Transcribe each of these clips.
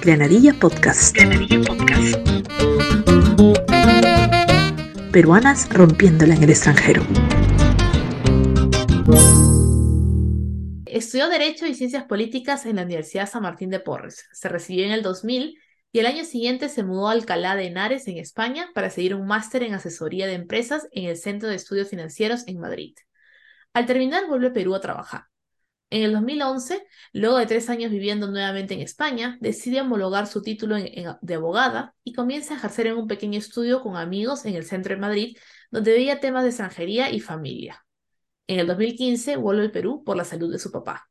Granadilla Podcast. Granadilla Podcast. Peruanas rompiéndola en el extranjero. Estudió Derecho y Ciencias Políticas en la Universidad San Martín de Porres. Se recibió en el 2000 y el año siguiente se mudó a Alcalá de Henares, en España, para seguir un máster en asesoría de empresas en el Centro de Estudios Financieros en Madrid. Al terminar, vuelve a Perú a trabajar. En el 2011, luego de tres años viviendo nuevamente en España, decide homologar su título de abogada y comienza a ejercer en un pequeño estudio con amigos en el centro de Madrid, donde veía temas de extranjería y familia. En el 2015 vuelve al Perú por la salud de su papá.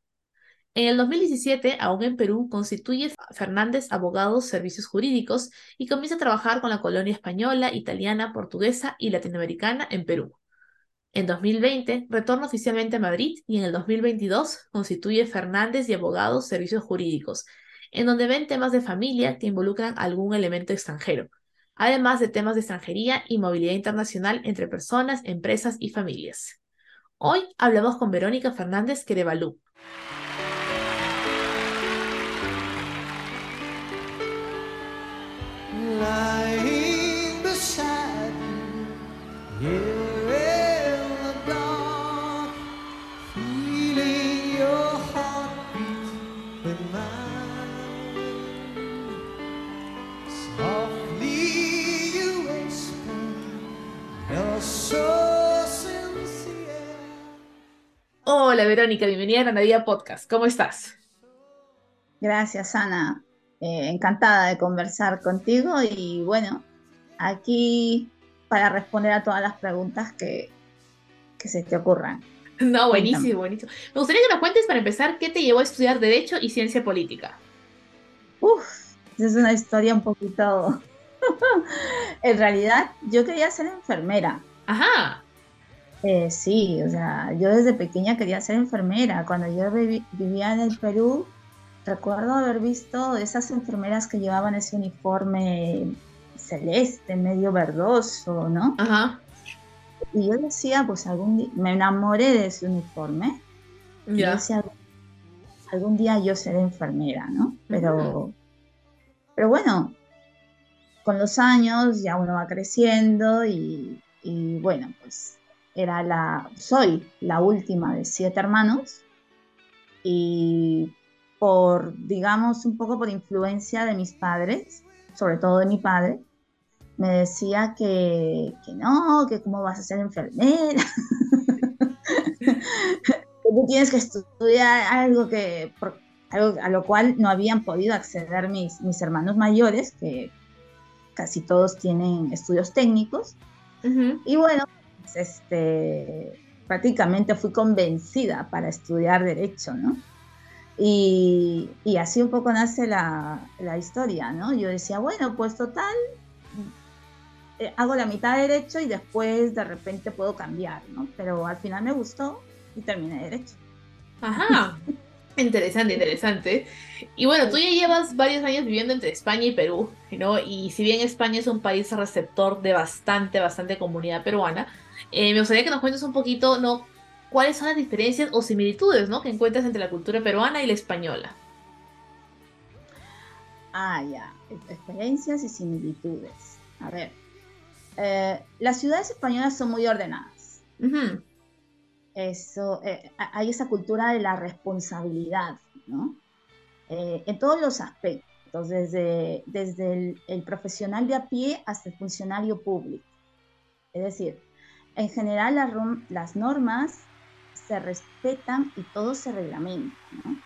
En el 2017, aún en Perú, constituye Fernández Abogados Servicios Jurídicos y comienza a trabajar con la colonia española, italiana, portuguesa y latinoamericana en Perú. En 2020 retorna oficialmente a Madrid y en el 2022 constituye Fernández y Abogados Servicios Jurídicos, en donde ven temas de familia que involucran algún elemento extranjero, además de temas de extranjería y movilidad internacional entre personas, empresas y familias. Hoy hablamos con Verónica Fernández Querevalú, Hola Verónica, bienvenida a Granadilla Podcast. ¿Cómo estás? Gracias, Ana. Eh, encantada de conversar contigo y bueno, aquí para responder a todas las preguntas que, que se te ocurran. No, buenísimo, buenísimo. Me gustaría que nos cuentes para empezar qué te llevó a estudiar Derecho y Ciencia Política. Uf, es una historia un poquito... en realidad, yo quería ser enfermera. Ajá. Eh, sí, o sea, yo desde pequeña quería ser enfermera. Cuando yo vivía en el Perú, recuerdo haber visto esas enfermeras que llevaban ese uniforme celeste, medio verdoso, ¿no? Ajá. Y yo decía, pues algún día, me enamoré de ese uniforme. Y yo decía, algún día yo seré enfermera, ¿no? Pero, pero bueno, con los años ya uno va creciendo y, y bueno, pues era la, soy la última de siete hermanos y por, digamos, un poco por influencia de mis padres, sobre todo de mi padre, me decía que, que no, que cómo vas a ser enfermera, que tú tienes que estudiar algo que algo a lo cual no habían podido acceder mis, mis hermanos mayores, que casi todos tienen estudios técnicos. Y bueno, este, prácticamente fui convencida para estudiar derecho, ¿no? Y, así un poco nace la, historia, ¿no? Yo decía, bueno, pues total, eh, hago la mitad de derecho y después de repente puedo cambiar, ¿no? Pero al final me gustó y terminé derecho. Ajá. Interesante, interesante. Y bueno, tú ya llevas varios años viviendo entre España y Perú, ¿no? Y si bien España es un país receptor de bastante, bastante comunidad peruana, eh, me gustaría que nos cuentes un poquito, ¿no? ¿Cuáles son las diferencias o similitudes, ¿no? Que encuentras entre la cultura peruana y la española. Ah, ya. Experiencias y similitudes. A ver. Eh, las ciudades españolas son muy ordenadas eso, eh, hay esa cultura de la responsabilidad, ¿no? Eh, en todos los aspectos, desde, desde el, profesional de a pie hasta el funcionario público. Es decir, en general las normas se respetan y todo se reglamenta, ¿no?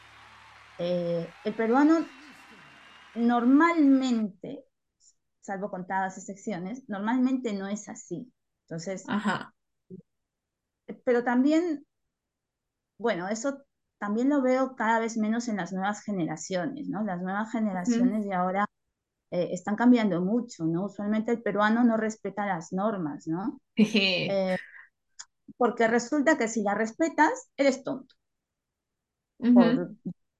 Eh, el peruano normalmente, salvo contadas excepciones, normalmente no es así. Entonces, Ajá pero también, bueno, eso también lo veo cada vez menos en las nuevas generaciones, ¿no? Las nuevas generaciones de ahora eh, están cambiando mucho, ¿no? Usualmente el peruano no respeta las normas, ¿no? Eh, porque resulta que si las respetas, eres tonto. Por,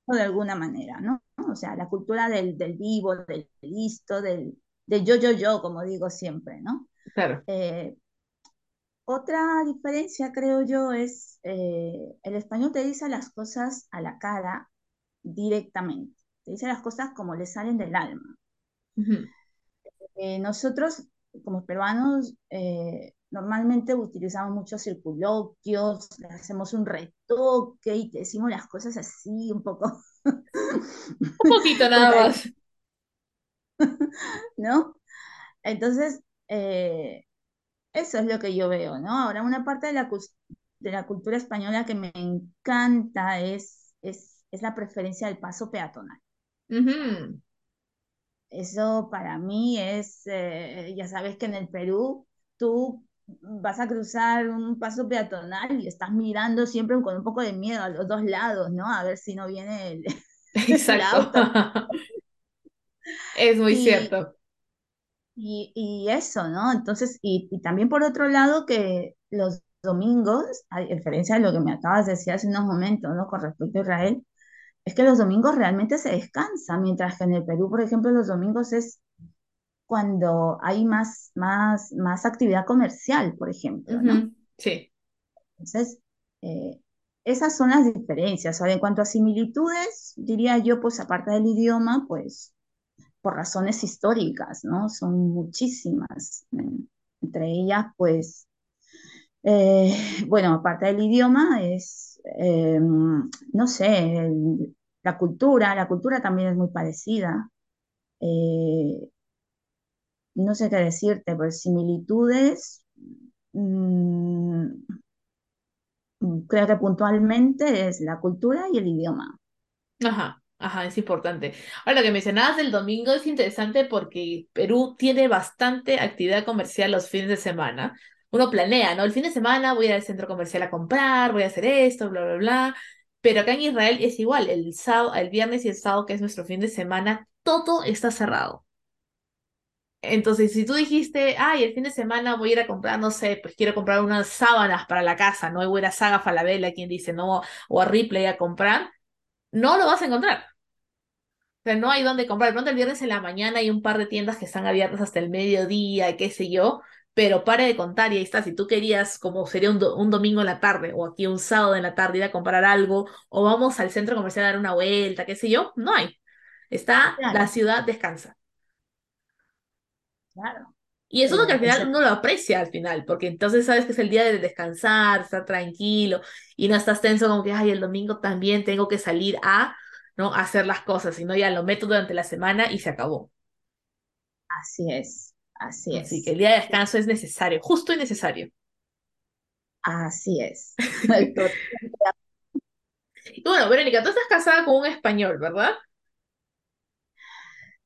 de alguna manera, ¿no? O sea, la cultura del, del vivo, del listo, del, del, yo, yo, yo, como digo siempre, ¿no? Claro. Eh, otra diferencia, creo yo, es eh, el español te dice las cosas a la cara directamente, te dice las cosas como le salen del alma. Eh, nosotros, como peruanos, eh, normalmente utilizamos muchos circunloquios, le hacemos un retoque y decimos las cosas así, un poco. un poquito nada más. ¿No? Entonces, eh, eso es lo que yo veo, ¿no? Ahora, una parte de la, de la cultura española que me encanta es, es, es la preferencia del paso peatonal. Eso para mí es, eh, ya sabes que en el Perú tú vas a cruzar un paso peatonal y estás mirando siempre con un poco de miedo a los dos lados, ¿no? A ver si no viene el, Exacto. es muy cierto. Y, y, eso, ¿no? Entonces, y, y, también por otro lado que los domingos, a diferencia de lo que me acabas de decir hace unos momentos, ¿no? Con respecto a Israel, es que los domingos realmente se descansa, mientras que en el Perú, por ejemplo, los domingos es cuando hay más, más, más actividad comercial, por ejemplo, ¿no? Sí. Entonces, eh, esas son las diferencias. En cuanto a similitudes, diría yo, pues aparte del idioma, pues por razones históricas, ¿no? Son muchísimas. Entre ellas, pues, eh, bueno, aparte del idioma, es, eh, no sé, la cultura, la cultura también es muy parecida. Eh, no sé qué decirte, pues similitudes, mm, creo que puntualmente es la cultura y el idioma. Ajá. Ajá, es importante. Ahora, lo que mencionabas del domingo es interesante porque Perú tiene bastante actividad comercial los fines de semana. Uno planea, ¿no? El fin de semana voy al centro comercial a comprar, voy a hacer esto, bla, bla, bla. Pero acá en Israel es igual, el sábado, el viernes y el sábado, que es nuestro fin de semana, todo está cerrado. Entonces, si tú dijiste, ay, el fin de semana voy a ir a comprar, no sé, pues quiero comprar unas sábanas para la casa, ¿no? Y voy a ir a Saga Falabella, quien dice, no, o a Ripley a comprar, no lo vas a encontrar. O sea, no hay dónde comprar. De pronto el viernes en la mañana hay un par de tiendas que están abiertas hasta el mediodía, qué sé yo, pero pare de contar y ahí está. Si tú querías, como sería un, un, domingo en la tarde o aquí un sábado en la tarde ir a comprar algo o vamos al centro comercial a dar una vuelta, qué sé yo, no hay. Está, la ciudad descansa. Claro. Y eso es lo que al final uno lo aprecia al final, porque entonces sabes que es el día de descansar, estar tranquilo y no estás tenso como que, ay, el domingo también tengo que salir a, ¿no? hacer las cosas, sino ya lo meto durante la semana y se acabó. Así es, así es. Así que el día de descanso es necesario, justo y necesario. Así es. y bueno, Verónica, tú estás casada con un español, ¿verdad?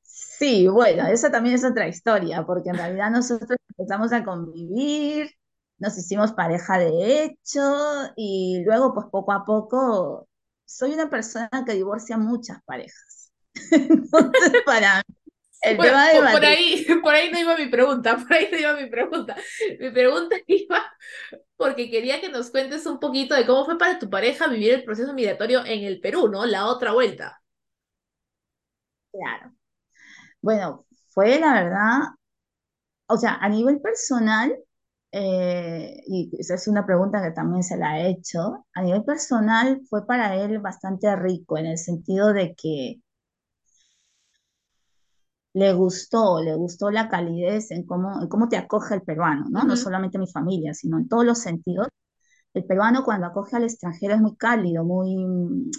Sí, bueno, esa también es otra historia, porque en realidad nosotros empezamos a convivir, nos hicimos pareja de hecho y luego pues poco a poco soy una persona que divorcia muchas parejas. Entonces, para mí, el tema de por, ahí, por ahí no iba mi pregunta, por ahí no iba mi pregunta. Mi pregunta iba porque quería que nos cuentes un poquito de cómo fue para tu pareja vivir el proceso migratorio en el Perú, ¿no? La otra vuelta. Claro. Bueno, fue la verdad, o sea, a nivel personal, eh, y esa es una pregunta que también se la he hecho, a nivel personal fue para él bastante rico en el sentido de que le gustó, le gustó la calidez en cómo, en cómo te acoge el peruano, ¿no? No solamente mi familia, sino en todos los sentidos. El peruano cuando acoge al extranjero es muy cálido, muy,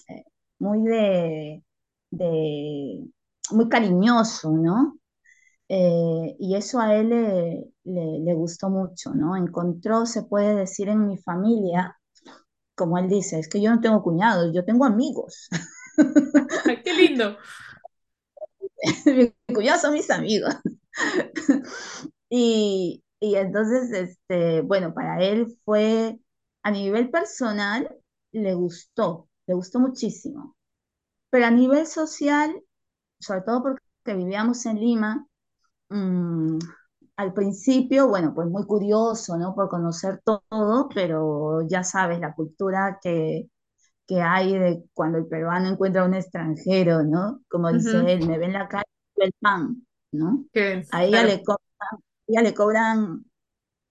eh, muy de, de muy cariñoso, ¿no? Eh, y eso a él le, le, gustó mucho, ¿no? Encontró, se puede decir, en mi familia, como él dice, es que yo no tengo cuñados, yo tengo amigos. ¡Qué lindo! Mis cuñados son mis amigos. y, y entonces, este, bueno, para él fue, a nivel personal, le gustó, le gustó muchísimo. Pero a nivel social, sobre todo porque vivíamos en Lima, mm, al principio, bueno, pues muy curioso, ¿no? Por conocer todo, pero ya sabes, la cultura que, que hay de cuando el peruano encuentra a un extranjero, ¿no? Como dice él, me ve en la calle el pan, ¿no? ¿Qué? A ella, le cobran, ella le cobran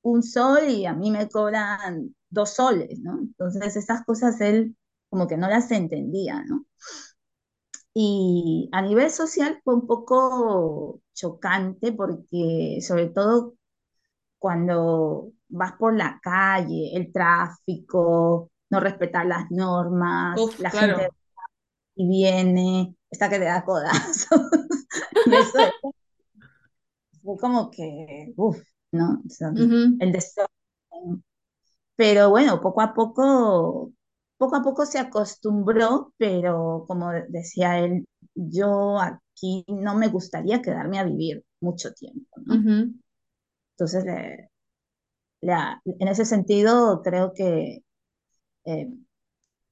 un sol y a mí me cobran dos soles, ¿no? Entonces esas cosas él como que no las entendía, ¿no? Y a nivel social fue un poco chocante porque sobre todo cuando vas por la calle, el tráfico, no respetar las normas, la gente y viene, está que te da codazos. fue como que, uff, ¿no? El desorden. Pero bueno, poco a poco, poco a poco se acostumbró, pero como decía él, yo aquí no me gustaría quedarme a vivir mucho tiempo, ¿no? Entonces, en ese sentido, creo que eh,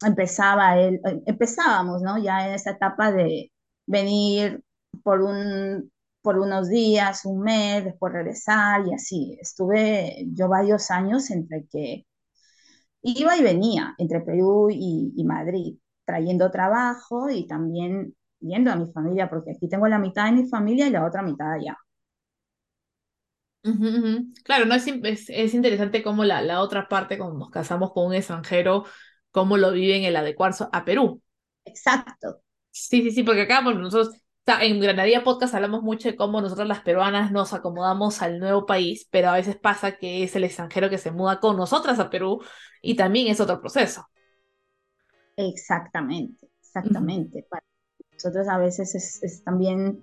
empezaba él, eh, empezábamos, ¿no? Ya en esa etapa de venir por un por unos días, un mes, después regresar y así. Estuve yo varios años entre que iba y venía entre Perú y, Madrid, trayendo trabajo y también viendo a mi familia, porque aquí tengo la mitad de mi familia y la otra mitad allá. Claro, no es, es, interesante cómo la, la otra parte, cuando nos casamos con un extranjero, cómo lo viven el adecuarse a Perú. Exacto. Sí, sí, sí, porque acá bueno, nosotros en Granadilla Podcast hablamos mucho de cómo nosotros las peruanas nos acomodamos al nuevo país, pero a veces pasa que es el extranjero que se muda con nosotras a Perú y también es otro proceso. Exactamente, exactamente. Para nosotros a veces es, también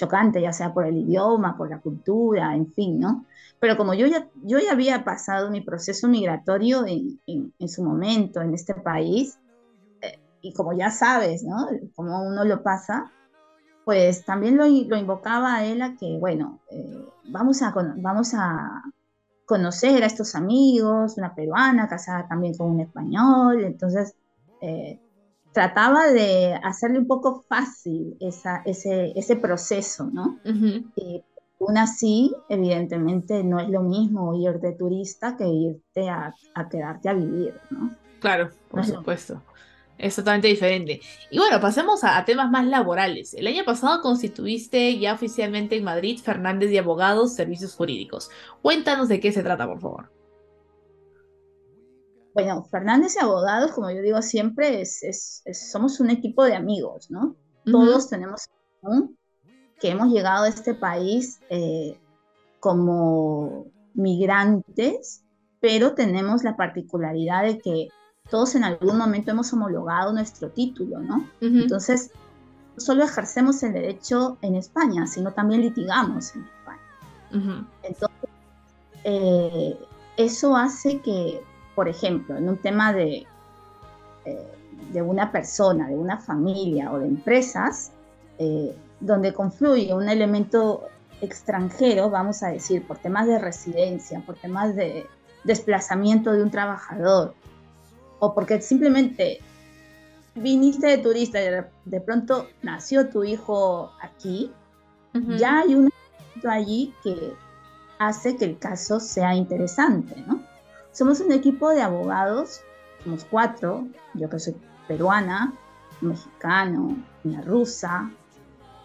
chocante, ya sea por el idioma, por la cultura, en fin, ¿no? Pero como yo ya, yo ya había pasado mi proceso migratorio en, en, su momento en este país, eh, y como ya sabes, ¿no? Como uno lo pasa, pues también lo, invocaba a él a que, bueno, eh, vamos, a, vamos a conocer a estos amigos, una peruana casada también con un español, entonces eh, trataba de hacerle un poco fácil esa, ese, ese proceso, ¿no? y aún así, evidentemente, no es lo mismo ir de turista que irte a, quedarte a vivir, ¿no? Claro, por supuesto. Es totalmente diferente. Y bueno, pasemos a, temas más laborales. El año pasado constituiste ya oficialmente en Madrid Fernández de Abogados Servicios Jurídicos. Cuéntanos de qué se trata, por favor. Bueno, Fernández de Abogados, como yo digo siempre, es, somos un equipo de amigos, ¿no? Todos tenemos que hemos llegado a este país eh, como migrantes, pero tenemos la particularidad de que todos en algún momento hemos homologado nuestro título, ¿no? Entonces, no solo ejercemos el derecho en España, sino también litigamos en España. Entonces, eh, eso hace que, por ejemplo, en un tema de, eh, de una persona, de una familia o de empresas, eh, donde confluye un elemento extranjero, vamos a decir, por temas de residencia, por temas de desplazamiento de un trabajador, o porque simplemente viniste de turista y de pronto nació tu hijo aquí, ya hay un allí que hace que el caso sea interesante, ¿no? Somos un equipo de abogados, somos cuatro, yo que soy peruana, un mexicano, una rusa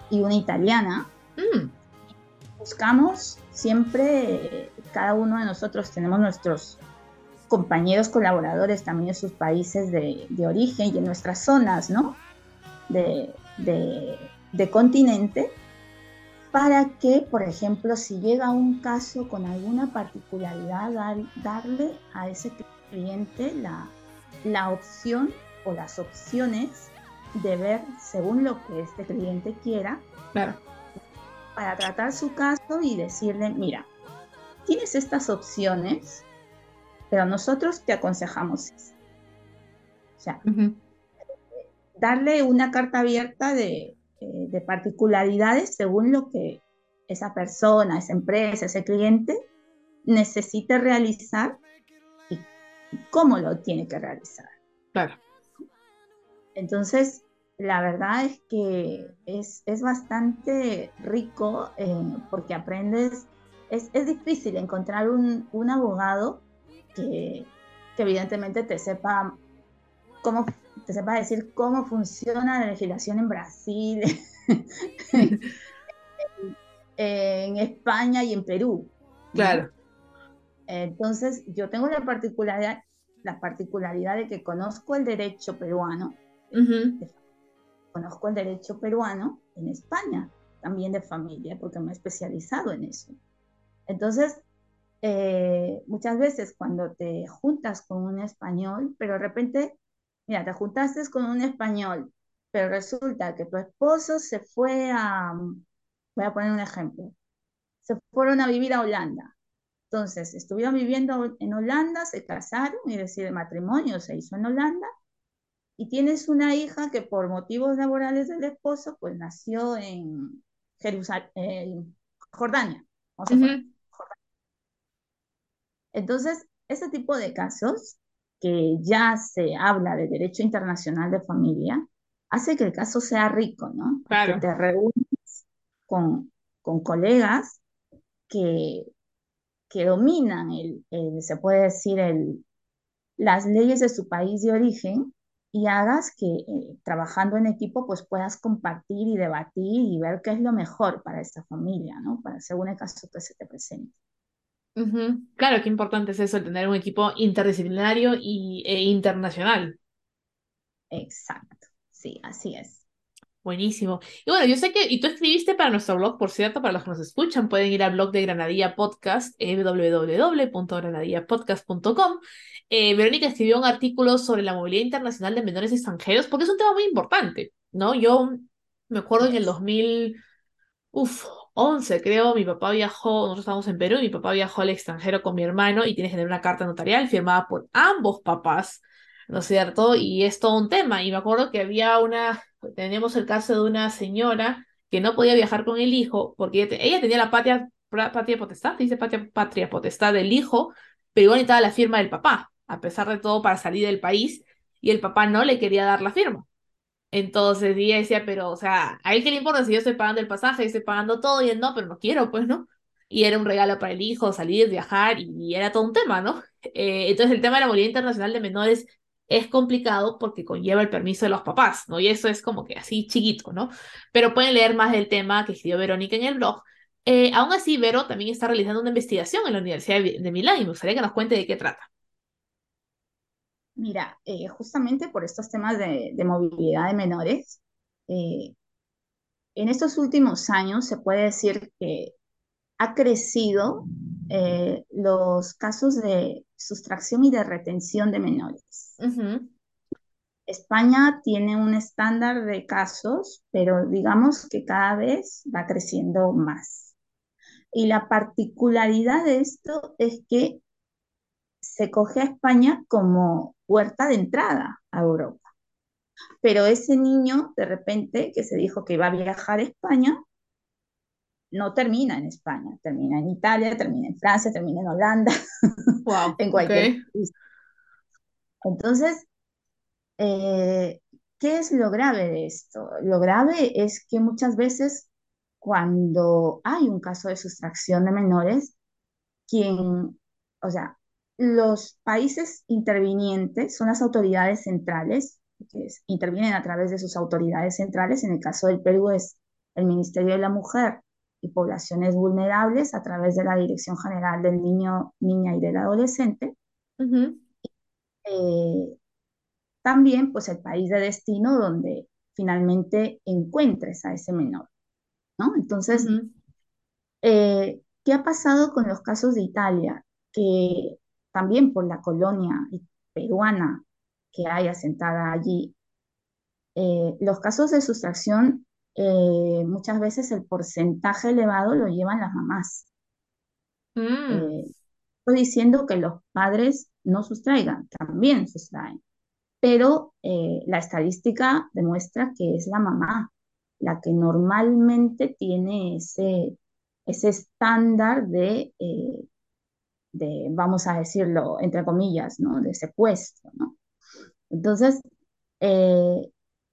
y una italiana. Mm. Buscamos siempre, cada uno de nosotros tenemos nuestros compañeros colaboradores también en sus países de, origen y en nuestras zonas, ¿no? De, continente, para que, por ejemplo, si llega un caso con alguna particularidad, darle a ese cliente la, la opción o las opciones de ver según lo que este cliente quiera, para tratar su caso y decirle, mira, tienes estas opciones, pero nosotros te aconsejamos eso. O sea, darle una carta abierta eh, de, particularidades según lo que esa persona, esa empresa, ese cliente necesite realizar y cómo lo tiene que realizar. Claro. Entonces, la verdad es que es, bastante rico eh, porque aprendes, es, difícil encontrar un, un abogado que, evidentemente te sepa cómo te sepa decir cómo funciona la legislación en Brasil, en, España y en Perú. Claro. Entonces, yo tengo la particularidad, la particularidad de que conozco el derecho peruano, conozco el derecho peruano en España, también de familia, porque me he especializado en eso. Entonces, eh, muchas veces cuando te juntas con un español, pero de repente, mira, te juntaste con un español, pero resulta que tu esposo se fue a, voy a poner un ejemplo, se fueron a vivir a Holanda. Entonces, estuvieron viviendo en Holanda, se casaron y decir, el matrimonio se hizo en Holanda. Y tienes una hija que por motivos laborales del esposo, pues nació en Jerusalén, Jordania. Entonces, ese tipo de casos, que ya se habla de derecho internacional de familia, hace que el caso sea rico, ¿no? Claro. Que te reúnes con, con colegas que, que dominan, el, se puede decir, el, las leyes de su país de origen y hagas que eh, trabajando en equipo pues puedas compartir y debatir y ver qué es lo mejor para esta familia, ¿no? Para según el caso que se te presente. Claro, qué importante es eso, tener un equipo interdisciplinario y, e internacional. Exacto, sí, así es. Buenísimo. Y bueno, yo sé que, y tú escribiste para nuestro blog, por cierto, para los que nos escuchan, pueden ir al blog de Granadilla Podcast, eh, www.granadillapodcast.com. Eh, Verónica escribió un artículo sobre la movilidad internacional de menores extranjeros, porque es un tema muy importante, ¿no? Yo me acuerdo en el 2000, uf, 11, creo, mi papá viajó, nosotros estábamos en Perú, mi papá viajó al extranjero con mi hermano y tienes que tener una carta notarial firmada por ambos papás, ¿no es cierto? Y es todo un tema. Y me acuerdo que había una tenemos el caso de una señora que no podía viajar con el hijo porque ella, tenía la patria, patria potestad, dice patria, patria potestad del hijo, pero igual necesitaba la firma del papá, a pesar de todo, para salir del país, y el papá no le quería dar la firma. Entonces ella decía, pero, o sea, ¿a él qué le importa si yo estoy pagando el pasaje, estoy pagando todo? Y él no, pero no quiero, pues, ¿no? Y era un regalo para el hijo, salir, viajar, y, era todo un tema, ¿no? Eh, entonces el tema de la movilidad internacional de menores es complicado porque conlleva el permiso de los papás, ¿no? Y eso es como que así chiquito, ¿no? Pero pueden leer más del tema que escribió Verónica en el blog. Eh, aún así, Vero también está realizando una investigación en la Universidad de Milán y me gustaría que nos cuente de qué trata. Mira, eh, justamente por estos temas de, movilidad de menores, eh, en estos últimos años se puede decir que ha crecido los casos de sustracción y de retención de menores. España tiene un estándar de casos, pero digamos que cada vez va creciendo más. Y la particularidad de esto es que se coge a España como puerta de entrada a Europa. Pero ese niño, de repente, que se dijo que iba a viajar a España, no termina en España, termina en Italia, termina en Francia, termina en Holanda, en cualquier Entonces, eh, ¿qué es lo grave de esto? Lo grave es que muchas veces cuando hay un caso de sustracción de menores, quien, o sea, los países intervinientes son las autoridades centrales, que intervienen a través de sus autoridades centrales. En el caso del Perú es el Ministerio de la Mujer y Poblaciones Vulnerables a través de la Dirección General del Niño, Niña y del Adolescente. Eh, también, pues, el país de destino donde finalmente encuentres a ese menor, ¿no? Entonces, eh, ¿qué ha pasado con los casos de Italia? Que también por la colonia peruana que hay asentada allí, eh, los casos de sustracción eh, muchas veces el porcentaje elevado lo llevan las mamás. Mm. Eh, estoy diciendo que los padres no sustraigan, también sustraen, pero eh, la estadística demuestra que es la mamá la que normalmente tiene ese, ese estándar de, de, vamos a decirlo, entre comillas, ¿no? de secuestro. ¿no? Entonces,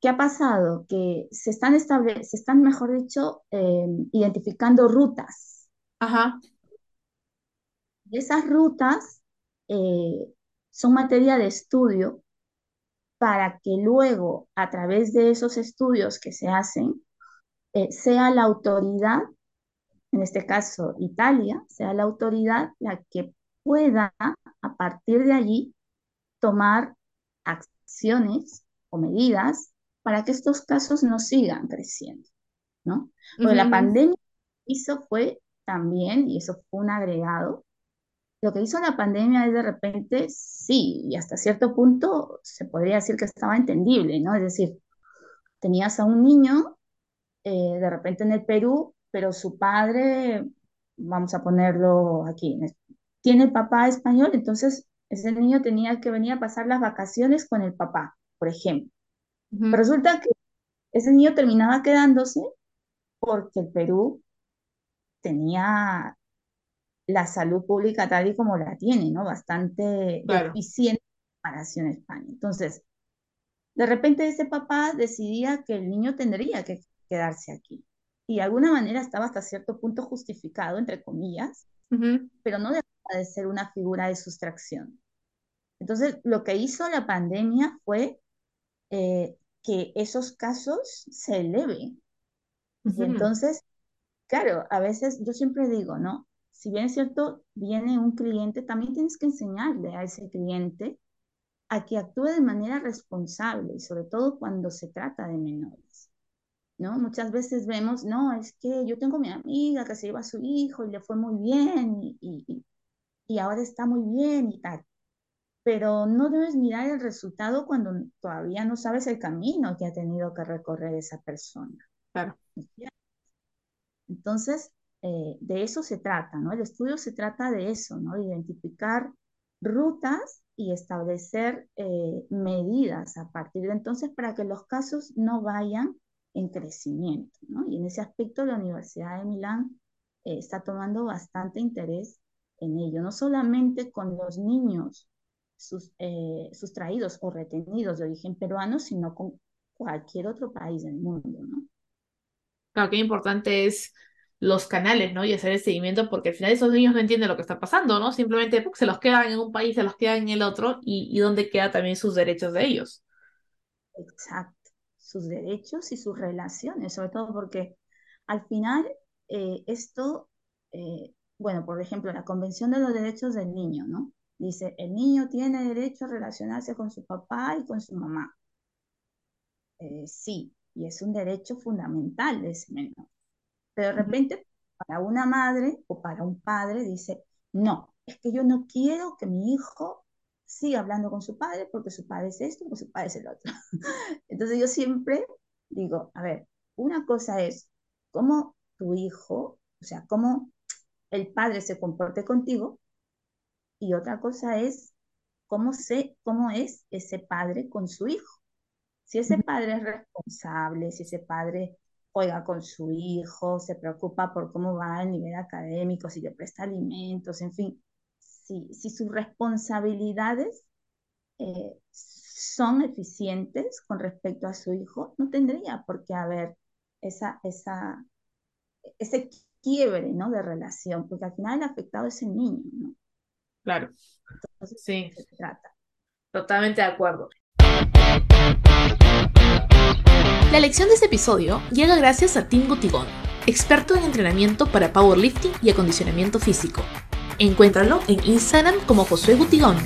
¿Qué ha pasado? Que se están, estable se están mejor dicho, eh, identificando rutas. Ajá. esas rutas eh, son materia de estudio para que luego, a través de esos estudios que se hacen, eh, sea la autoridad, en este caso Italia, sea la autoridad la que pueda a partir de allí tomar acciones o medidas para que estos casos no sigan creciendo, ¿no? Porque la pandemia hizo fue también, y eso fue un agregado, lo que hizo la pandemia es de repente, sí, y hasta cierto punto se podría decir que estaba entendible, ¿no? Es decir, tenías a un niño eh, de repente en el Perú, pero su padre, vamos a ponerlo aquí, tiene papá español, entonces ese niño tenía que venir a pasar las vacaciones con el papá, por ejemplo. Resulta que ese niño terminaba quedándose porque el Perú tenía la salud pública tal y como la tiene, ¿no? Bastante eficiente en comparación a España. Entonces, de repente ese papá decidía que el niño tendría que quedarse aquí. Y de alguna manera estaba hasta cierto punto justificado, entre comillas, pero no dejaba de ser una figura de sustracción. Entonces, lo que hizo la pandemia fue eh, que esos casos se eleven. Y entonces, claro, a veces yo siempre digo, ¿no? Si bien es cierto, viene un cliente, también tienes que enseñarle a ese cliente a que actúe de manera responsable, y sobre todo cuando se trata de menores. ¿No? Muchas veces vemos, no, es que yo tengo mi amiga que se lleva a su hijo y le fue muy bien y, y, y ahora está muy bien y tal. Pero no debes mirar el resultado cuando todavía no sabes el camino que ha tenido que recorrer esa persona. Claro. Entonces, eh, de eso se trata, ¿no? El estudio se trata de eso, ¿no? De identificar rutas y establecer eh, medidas a partir de entonces para que los casos no vayan en crecimiento, ¿no? Y en ese aspecto la Universidad de Milán eh, está tomando bastante interés en ello, no solamente con los niños sus, sustraídos o retenidos de origen peruano, sino con cualquier otro país del mundo, ¿no? Claro, qué importante es los canales, ¿no? Y hacer el seguimiento, porque al final esos niños no entienden lo que está pasando, ¿no? Simplemente se los quedan en un país, se los quedan en el otro, y, y dónde quedan también sus derechos de ellos. Exacto, sus derechos y sus relaciones, sobre todo porque al final eh, esto, eh, bueno, por ejemplo, la Convención de los Derechos del Niño, ¿no? Dice, el niño tiene derecho a relacionarse con su papá y con su mamá. Eh, sí, y es un derecho fundamental de ese menor. Pero de repente, para una madre o para un padre dice, no, es que yo no quiero que mi hijo siga hablando con su padre porque su padre es esto, porque su padre es el otro. Entonces yo siempre digo, a ver, una cosa es cómo tu hijo, o sea, cómo el padre se comporte contigo, y otra cosa es cómo, sé, cómo es ese padre con su hijo. Si ese padre es responsable, si ese padre juega con su hijo, se preocupa por cómo va el nivel académico, si le presta alimentos, en fin, si, si sus responsabilidades eh, son eficientes con respecto a su hijo, no tendría por qué haber esa, esa, ese quiebre ¿no? de relación, porque al final el afectado es el niño. ¿no? Claro. sí. Se trata. Totalmente de acuerdo. La lección de este episodio llega gracias a Tim Gutigón, experto en entrenamiento para powerlifting y acondicionamiento físico. Encuéntralo en Instagram como Josué Gutigón.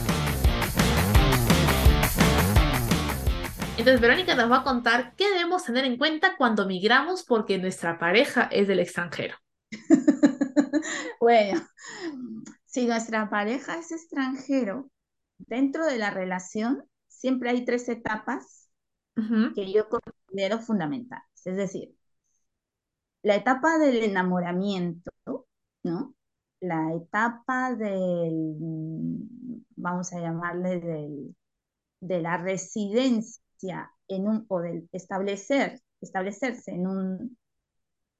Entonces Verónica nos va a contar qué debemos tener en cuenta cuando migramos porque nuestra pareja es del extranjero. bueno, si nuestra pareja es extranjero, dentro de la relación siempre hay tres etapas que yo considero fundamentales. Es decir, la etapa del enamoramiento, ¿no? La etapa del, vamos a llamarle, del, de la residencia en un, o del establecer, establecerse en un,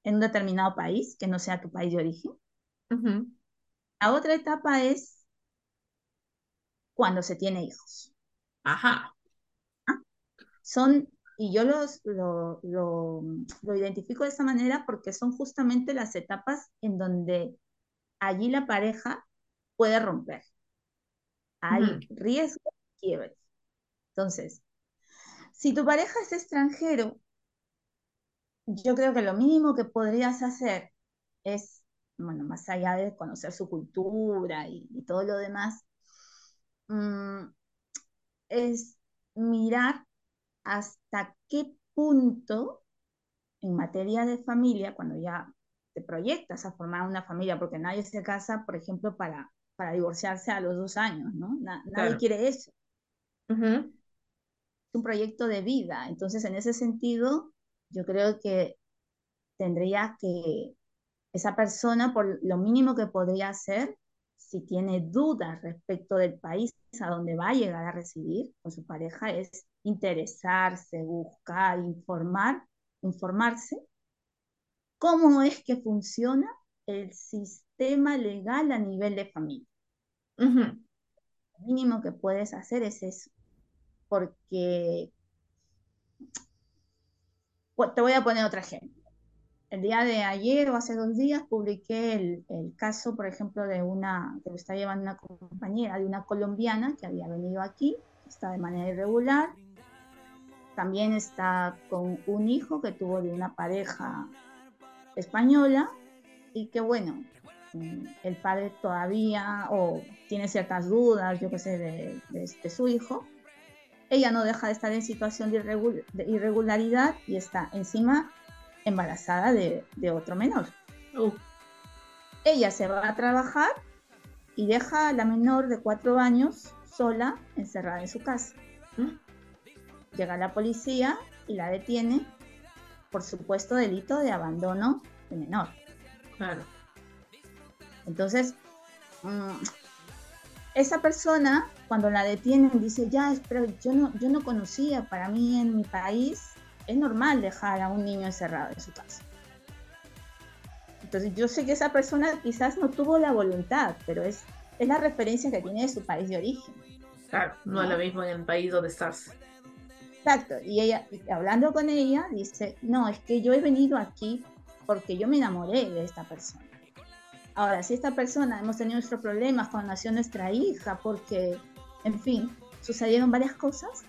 en un determinado país, que no sea tu país de origen. La otra etapa es cuando se tiene hijos. Ajá son, y yo los, lo, lo, identifico de esa manera porque son justamente las etapas en donde allí la pareja puede romper. Hay riesgo de quiebre. Entonces, si tu pareja es extranjero, yo creo que lo mínimo que podrías hacer es bueno, más allá de conocer su cultura y, todo lo demás, mm, es mirar hasta qué punto en materia de familia, cuando ya te proyectas a formar una familia, porque nadie se casa, por ejemplo, para, para divorciarse a los dos años, ¿no? nadie quiere eso. Es un proyecto de vida. Entonces, en ese sentido, yo creo que tendría que esa persona, por lo mínimo que podría hacer, si tiene dudas respecto del país a donde va a llegar a residir con su pareja, es interesarse, buscar, informar, informarse cómo es que funciona el sistema legal a nivel de familia. Lo mínimo que puedes hacer es eso, porque te voy a poner otro ejemplo el día de ayer o hace dos días publiqué el, caso, por ejemplo, de una que lo está llevando una compañera, de una colombiana que había venido aquí, está de manera irregular. También está con un hijo que tuvo de una pareja española y que, bueno, mm, el padre todavía o tiene ciertas dudas, yo qué sé, de, su hijo. Ella no deja de estar en situación de irregularidad y está encima embarazada de, otro menor. Uh. Ella se va a trabajar y deja a la menor de cuatro años sola, encerrada en su casa. ¿Mm? Llega la policía y la detiene por supuesto delito de abandono de menor. Claro. Entonces, mm, esa persona, cuando la detienen, dice, ya, pero yo no, yo no conocía, para mí en mi país es normal dejar a un niño encerrado en su casa. Entonces yo sé que esa persona quizás no tuvo la voluntad, pero es, es la referencia que tiene de su país de origen. Claro, no, es lo mismo en el país donde estás. Exacto, y ella, hablando con ella, dice, no, es que yo he venido aquí porque yo me enamoré de esta persona. Ahora, si esta persona hemos tenido nuestros problemas cuando nació nuestra hija, porque, en fin, sucedieron varias cosas,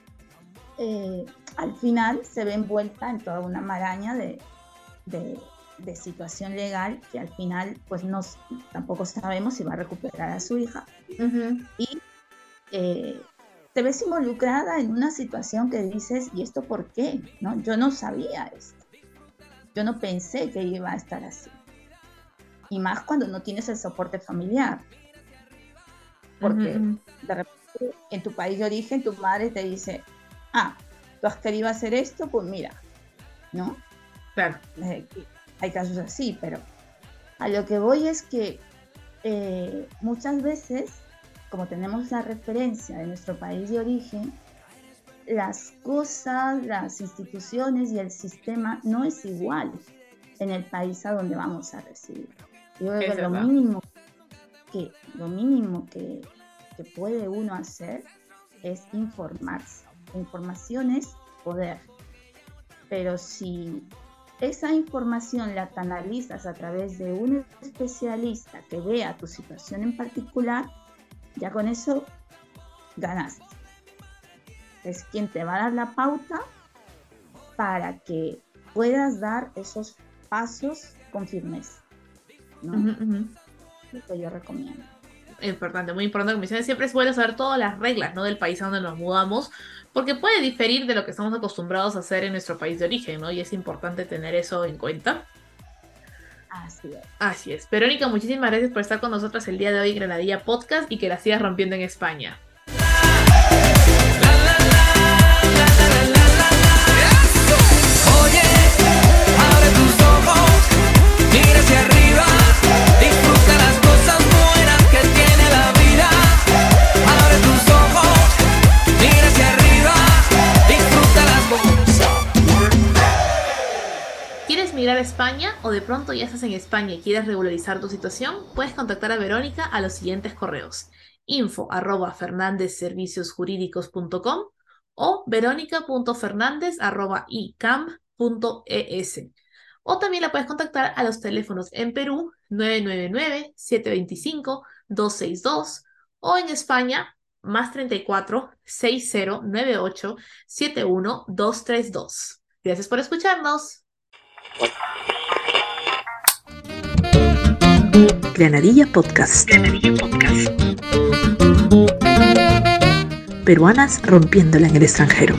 eh, al final se ve envuelta en toda una maraña de, situación legal que al final pues no, tampoco sabemos si va a recuperar a su hija. Y eh, te ves involucrada en una situación que dices, ¿y esto por qué? ¿No? Yo no sabía esto. Yo no pensé que iba a estar así. Y más cuando no tienes el soporte familiar. Porque de repente en tu país de origen tu madre te dice, ah, tú has querido hacer esto, pues mira, ¿no? Claro. Eh, hay casos así, pero a lo que voy es que eh, muchas veces, como tenemos la referencia de nuestro país de origen, las cosas, las instituciones y el sistema no es igual en el país a donde vamos a residir. Yo creo que lo mínimo que, lo mínimo que, que puede uno hacer es informarse información es poder. Pero si esa información la canalizas a través de un especialista que vea tu situación en particular, ya con eso ganaste. Es quien te va a dar la pauta para que puedas dar esos pasos con firmeza. Lo que yo recomiendo. Importante, muy importante. Como siempre es bueno saber todas las reglas ¿no? del país a donde nos mudamos, porque puede diferir de lo que estamos acostumbrados a hacer en nuestro país de origen, ¿no? Y es importante tener eso en cuenta. Así es. Así es. Verónica, muchísimas gracias por estar con nosotras el día de hoy en Granadilla Podcast y que la sigas rompiendo en España. a España o de pronto ya estás en España y quieres regularizar tu situación, puedes contactar a Verónica a los siguientes correos. info arroba fernandezserviciosjurídicos.com o verónica.fernandez arroba icam.es. O también la puedes contactar a los teléfonos en Perú 999-725-262 o en España más 34 6098 71232. Gracias por escucharnos. Granadilla Podcast. Podcast. Peruanas rompiéndola en el extranjero.